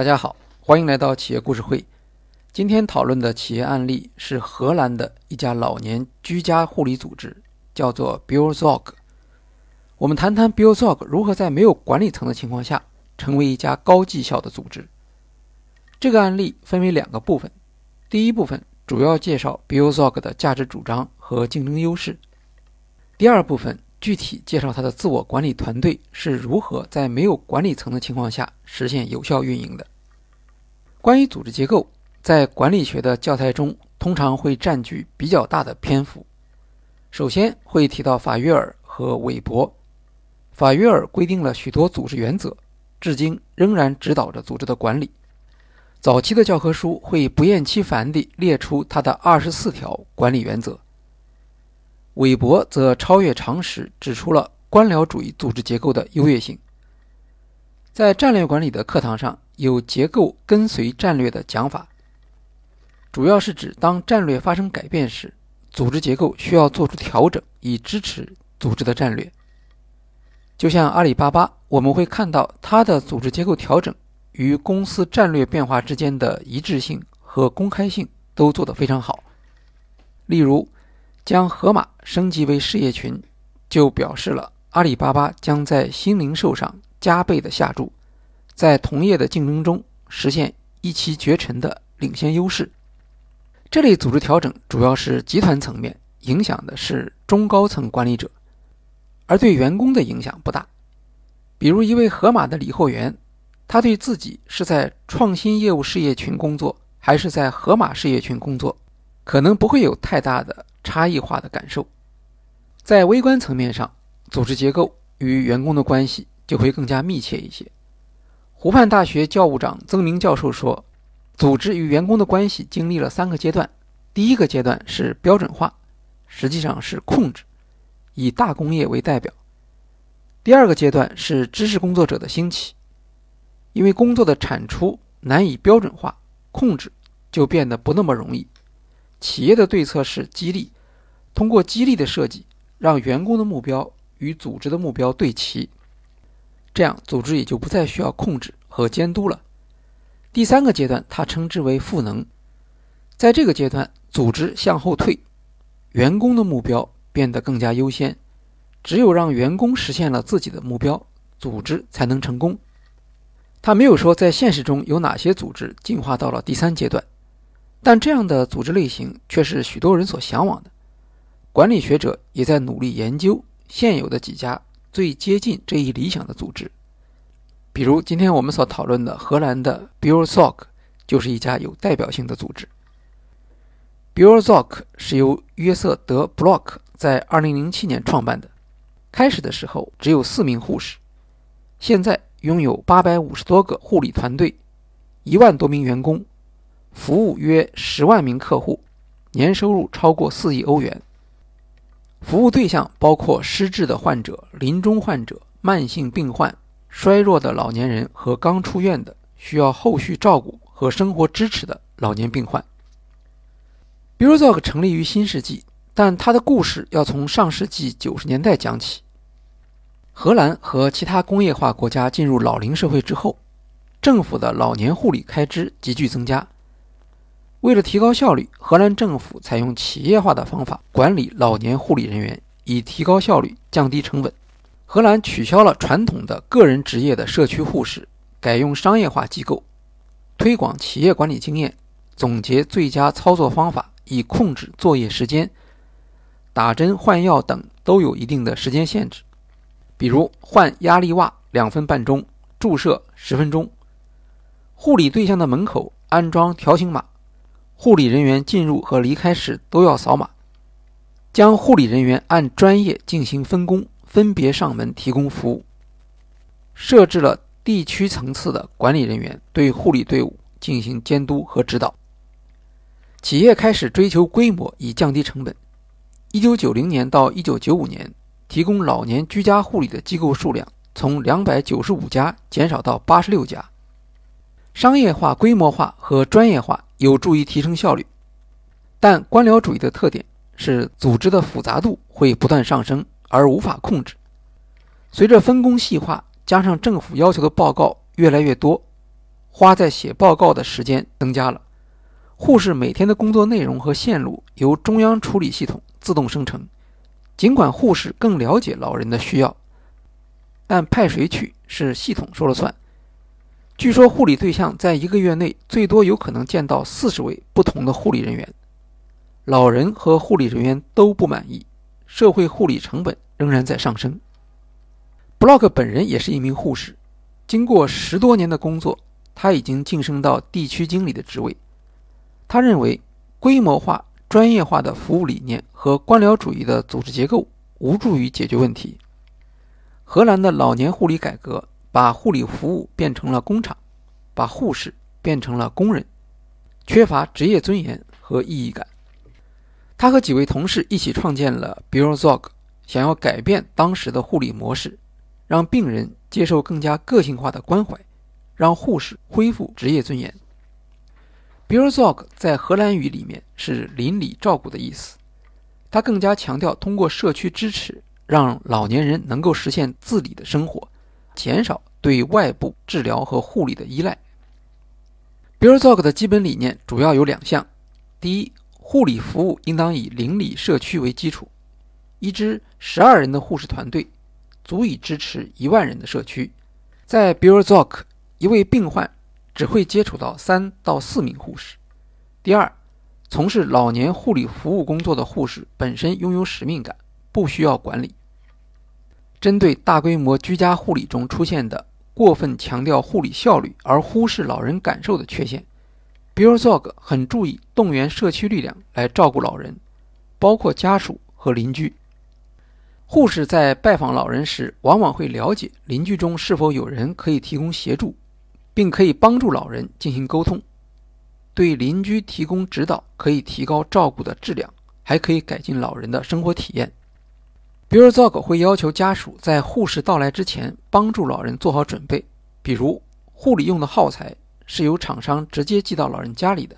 大家好，欢迎来到企业故事会。今天讨论的企业案例是荷兰的一家老年居家护理组织，叫做 Buurzorg。我们谈谈 Buurzorg 如何在没有管理层的情况下成为一家高绩效的组织。这个案例分为两个部分，第一部分主要介绍 Buurzorg 的价值主张和竞争优势，第二部分。具体介绍他的自我管理团队是如何在没有管理层的情况下实现有效运营的。关于组织结构，在管理学的教材中通常会占据比较大的篇幅。首先会提到法约尔和韦伯。法约尔规定了许多组织原则，至今仍然指导着组织的管理。早期的教科书会不厌其烦地列出他的二十四条管理原则。韦伯则超越常识，指出了官僚主义组织结构的优越性。在战略管理的课堂上，有“结构跟随战略”的讲法，主要是指当战略发生改变时，组织结构需要做出调整，以支持组织的战略。就像阿里巴巴，我们会看到它的组织结构调整与公司战略变化之间的一致性和公开性都做得非常好。例如，将盒马升级为事业群，就表示了阿里巴巴将在新零售上加倍的下注，在同业的竞争中实现一骑绝尘的领先优势。这类组织调整主要是集团层面，影响的是中高层管理者，而对员工的影响不大。比如一位盒马的理货员，他对自己是在创新业务事业群工作，还是在盒马事业群工作，可能不会有太大的。差异化的感受，在微观层面上，组织结构与员工的关系就会更加密切一些。湖畔大学教务长曾明教授说，组织与员工的关系经历了三个阶段：第一个阶段是标准化，实际上是控制，以大工业为代表；第二个阶段是知识工作者的兴起，因为工作的产出难以标准化，控制就变得不那么容易。企业的对策是激励，通过激励的设计，让员工的目标与组织的目标对齐，这样组织也就不再需要控制和监督了。第三个阶段，他称之为赋能，在这个阶段，组织向后退，员工的目标变得更加优先，只有让员工实现了自己的目标，组织才能成功。他没有说在现实中有哪些组织进化到了第三阶段。但这样的组织类型却是许多人所向往的。管理学者也在努力研究现有的几家最接近这一理想的组织，比如今天我们所讨论的荷兰的 Buurzorg 就是一家有代表性的组织。Buurzorg 是由约瑟德·布洛克在2007年创办的，开始的时候只有四名护士，现在拥有850多个护理团队，一万多名员工。服务约十万名客户，年收入超过四亿欧元。服务对象包括失智的患者、临终患者、慢性病患、衰弱的老年人和刚出院的需要后续照顾和生活支持的老年病患。b u r z o g 成立于新世纪，但它的故事要从上世纪九十年代讲起。荷兰和其他工业化国家进入老龄社会之后，政府的老年护理开支急剧增加。为了提高效率，荷兰政府采用企业化的方法管理老年护理人员，以提高效率、降低成本。荷兰取消了传统的个人职业的社区护士，改用商业化机构，推广企业管理经验，总结最佳操作方法，以控制作业时间。打针、换药等都有一定的时间限制，比如换压力袜两分半钟，注射十分钟。护理对象的门口安装条形码。护理人员进入和离开时都要扫码，将护理人员按专业进行分工，分别上门提供服务。设置了地区层次的管理人员对护理队伍进行监督和指导。企业开始追求规模以降低成本。一九九零年到一九九五年，提供老年居家护理的机构数量从两百九十五家减少到八十六家。商业化、规模化和专业化。有助于提升效率，但官僚主义的特点是组织的复杂度会不断上升而无法控制。随着分工细化，加上政府要求的报告越来越多，花在写报告的时间增加了。护士每天的工作内容和线路由中央处理系统自动生成。尽管护士更了解老人的需要，但派谁去是系统说了算。据说护理对象在一个月内最多有可能见到四十位不同的护理人员，老人和护理人员都不满意，社会护理成本仍然在上升。布洛克本人也是一名护士，经过十多年的工作，他已经晋升到地区经理的职位。他认为，规模化、专业化的服务理念和官僚主义的组织结构无助于解决问题。荷兰的老年护理改革把护理服务变成了工厂，把护士变成了工人，缺乏职业尊严和意义感。他和几位同事一起创建了 Bureauzog，想要改变当时的护理模式，让病人接受更加个性化的关怀，让护士恢复职业尊严。b u r z o g 在荷兰语里面是邻里照顾的意思，它更加强调通过社区支持，让老年人能够实现自理的生活，减少对外部治疗和护理的依赖。b u r z o g 的基本理念主要有两项：第一，护理服务应当以邻里社区为基础，一支十二人的护士团队足以支持一万人的社区。在 b u r z o g 一位病患。只会接触到三到四名护士。第二，从事老年护理服务工作的护士本身拥有使命感，不需要管理。针对大规模居家护理中出现的过分强调护理效率而忽视老人感受的缺陷 b i l l z o g 很注意动员社区力量来照顾老人，包括家属和邻居。护士在拜访老人时，往往会了解邻居中是否有人可以提供协助。并可以帮助老人进行沟通，对邻居提供指导，可以提高照顾的质量，还可以改进老人的生活体验。比如，Zog 会要求家属在护士到来之前帮助老人做好准备，比如护理用的耗材是由厂商直接寄到老人家里的，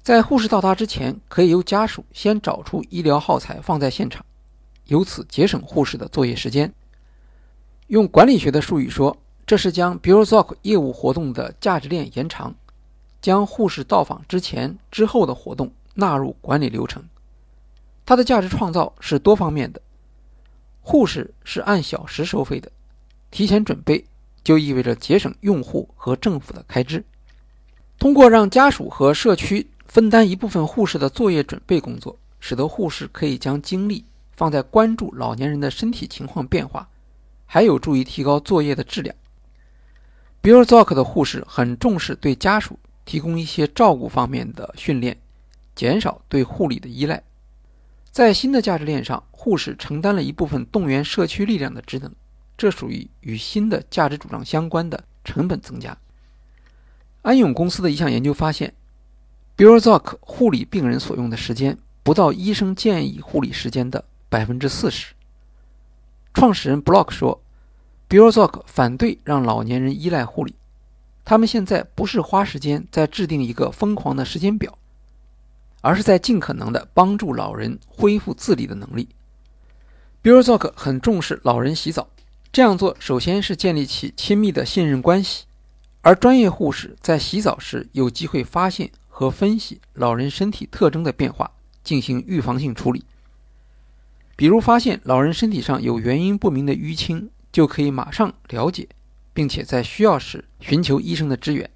在护士到达之前，可以由家属先找出医疗耗材放在现场，由此节省护士的作业时间。用管理学的术语说。这是将 b u r o z o k 业务活动的价值链延长，将护士到访之前、之后的活动纳入管理流程。它的价值创造是多方面的。护士是按小时收费的，提前准备就意味着节省用户和政府的开支。通过让家属和社区分担一部分护士的作业准备工作，使得护士可以将精力放在关注老年人的身体情况变化，还有助于提高作业的质量。比尔 o k 的护士很重视对家属提供一些照顾方面的训练，减少对护理的依赖。在新的价值链上，护士承担了一部分动员社区力量的职能，这属于与新的价值主张相关的成本增加。安永公司的一项研究发现，比尔 o k 护理病人所用的时间不到医生建议护理时间的百分之四十。创始人 Block 说。b u r z o k 反对让老年人依赖护理，他们现在不是花时间在制定一个疯狂的时间表，而是在尽可能的帮助老人恢复自理的能力。b u r z o k 很重视老人洗澡，这样做首先是建立起亲密的信任关系，而专业护士在洗澡时有机会发现和分析老人身体特征的变化，进行预防性处理，比如发现老人身体上有原因不明的淤青。就可以马上了解，并且在需要时寻求医生的支援。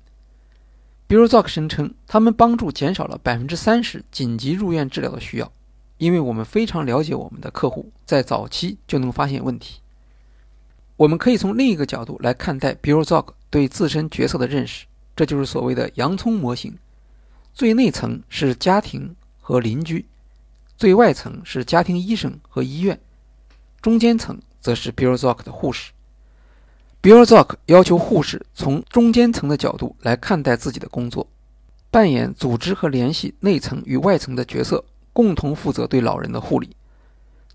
比如 Zoc 声称，他们帮助减少了百分之三十紧急入院治疗的需要，因为我们非常了解我们的客户，在早期就能发现问题。我们可以从另一个角度来看待比如 Zoc 对自身角色的认识，这就是所谓的洋葱模型。最内层是家庭和邻居，最外层是家庭医生和医院，中间层。则是 b i l z o k 的护士。Birzok 要求护士从中间层的角度来看待自己的工作，扮演组织和联系内层与外层的角色，共同负责对老人的护理，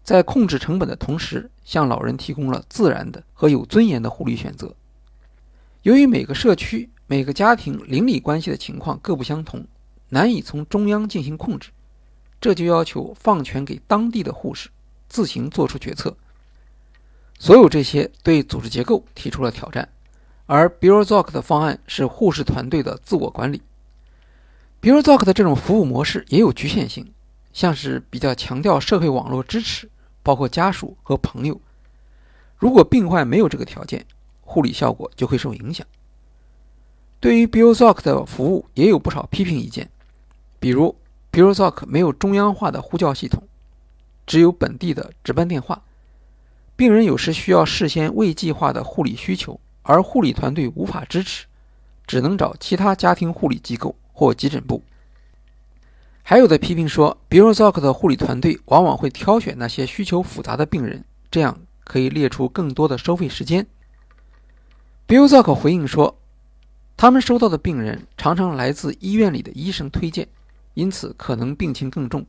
在控制成本的同时，向老人提供了自然的和有尊严的护理选择。由于每个社区、每个家庭邻里关系的情况各不相同，难以从中央进行控制，这就要求放权给当地的护士自行做出决策。所有这些对组织结构提出了挑战，而 b i o z o k 的方案是护士团队的自我管理。b i o z o k 的这种服务模式也有局限性，像是比较强调社会网络支持，包括家属和朋友。如果病患没有这个条件，护理效果就会受影响。对于 b i o z o k 的服务也有不少批评意见，比如 b i o z o k 没有中央化的呼叫系统，只有本地的值班电话，病人有时需要事先未计划的护理需求。而护理团队无法支持，只能找其他家庭护理机构或急诊部。还有的批评说 b i o z o k 的护理团队往往会挑选那些需求复杂的病人，这样可以列出更多的收费时间。b i o z o k 回应说，他们收到的病人常常来自医院里的医生推荐，因此可能病情更重，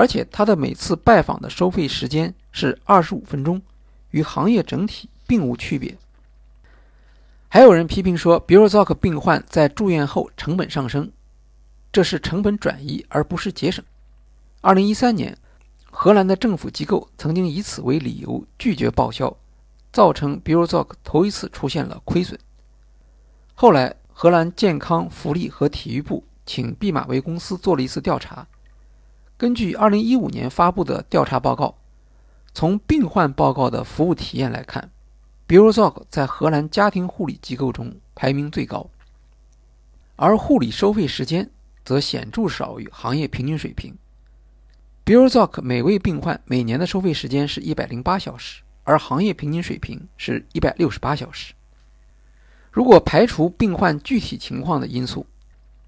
而且他的每次拜访的收费时间是二十五分钟，与行业整体并无区别。还有人批评说 b i o z o k 病患在住院后成本上升，这是成本转移而不是节省。2013年，荷兰的政府机构曾经以此为理由拒绝报销，造成 b i o z o k 头一次出现了亏损。后来，荷兰健康福利和体育部请毕马威公司做了一次调查，根据2015年发布的调查报告，从病患报告的服务体验来看。b i o z o k 在荷兰家庭护理机构中排名最高，而护理收费时间则显著少于行业平均水平。b i o z o k 每位病患每年的收费时间是一百零八小时，而行业平均水平是一百六十八小时。如果排除病患具体情况的因素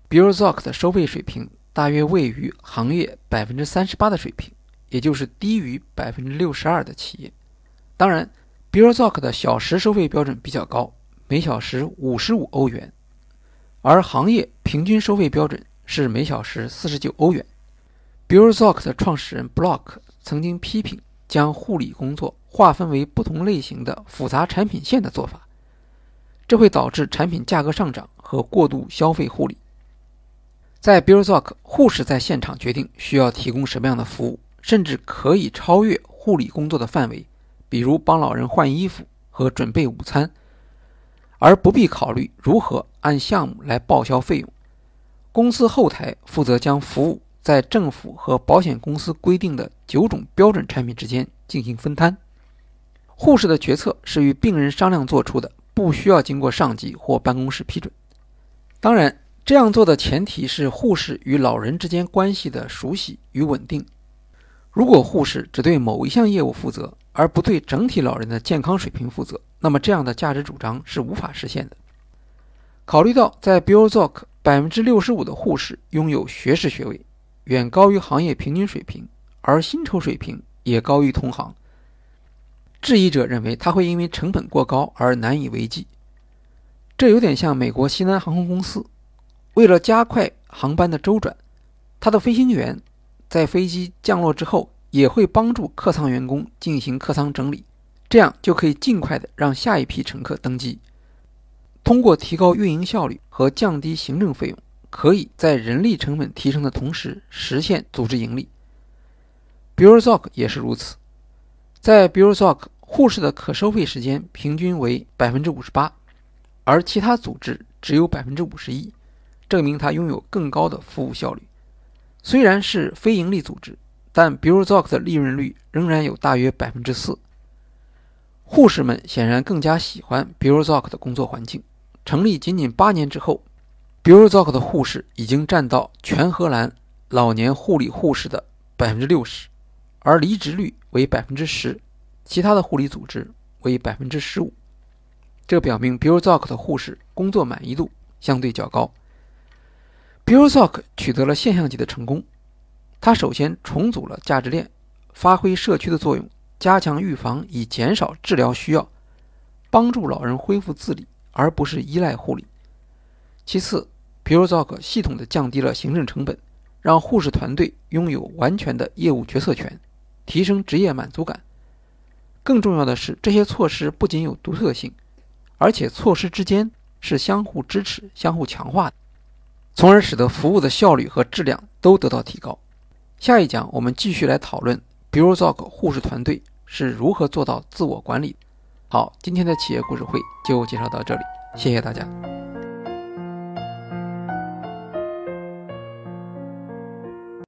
b i o z o k 的收费水平大约位于行业百分之三十八的水平，也就是低于百分之六十二的企业。当然。b i o z o k 的小时收费标准比较高，每小时五十五欧元，而行业平均收费标准是每小时四十九欧元。b i o z o k 的创始人 Block 曾经批评将护理工作划分为不同类型的复杂产品线的做法，这会导致产品价格上涨和过度消费护理。在 b i o z o k 护士在现场决定需要提供什么样的服务，甚至可以超越护理工作的范围。比如帮老人换衣服和准备午餐，而不必考虑如何按项目来报销费用。公司后台负责将服务在政府和保险公司规定的九种标准产品之间进行分摊。护士的决策是与病人商量做出的，不需要经过上级或办公室批准。当然，这样做的前提是护士与老人之间关系的熟悉与稳定。如果护士只对某一项业务负责，而不对整体老人的健康水平负责，那么这样的价值主张是无法实现的。考虑到在 b i o z o k 百分之六十五的护士拥有学士学位，远高于行业平均水平，而薪酬水平也高于同行，质疑者认为他会因为成本过高而难以为继。这有点像美国西南航空公司，为了加快航班的周转，他的飞行员在飞机降落之后。也会帮助客舱员工进行客舱整理，这样就可以尽快的让下一批乘客登机。通过提高运营效率和降低行政费用，可以在人力成本提升的同时实现组织盈利。b i o z o k 也是如此，在 b i o z o k 护士的可收费时间平均为百分之五十八，而其他组织只有百分之五十一，证明它拥有更高的服务效率。虽然是非营利组织。但 b i o z o k 的利润率仍然有大约百分之四。护士们显然更加喜欢 b i o z o k 的工作环境。成立仅仅八年之后 b i o z o k 的护士已经占到全荷兰老年护理护士的百分之六十，而离职率为百分之十，其他的护理组织为百分之十五。这表明 b i o z o k 的护士工作满意度相对较高。B i o z o k 取得了现象级的成功。他首先重组了价值链，发挥社区的作用，加强预防以减少治疗需要，帮助老人恢复自理，而不是依赖护理。其次 p u r z o k 系统的降低了行政成本，让护士团队拥有完全的业务决策权，提升职业满足感。更重要的是，这些措施不仅有独特性，而且措施之间是相互支持、相互强化的，从而使得服务的效率和质量都得到提高。下一讲我们继续来讨论 Burozak 护士团队是如何做到自我管理。好，今天的企业故事会就介绍到这里，谢谢大家。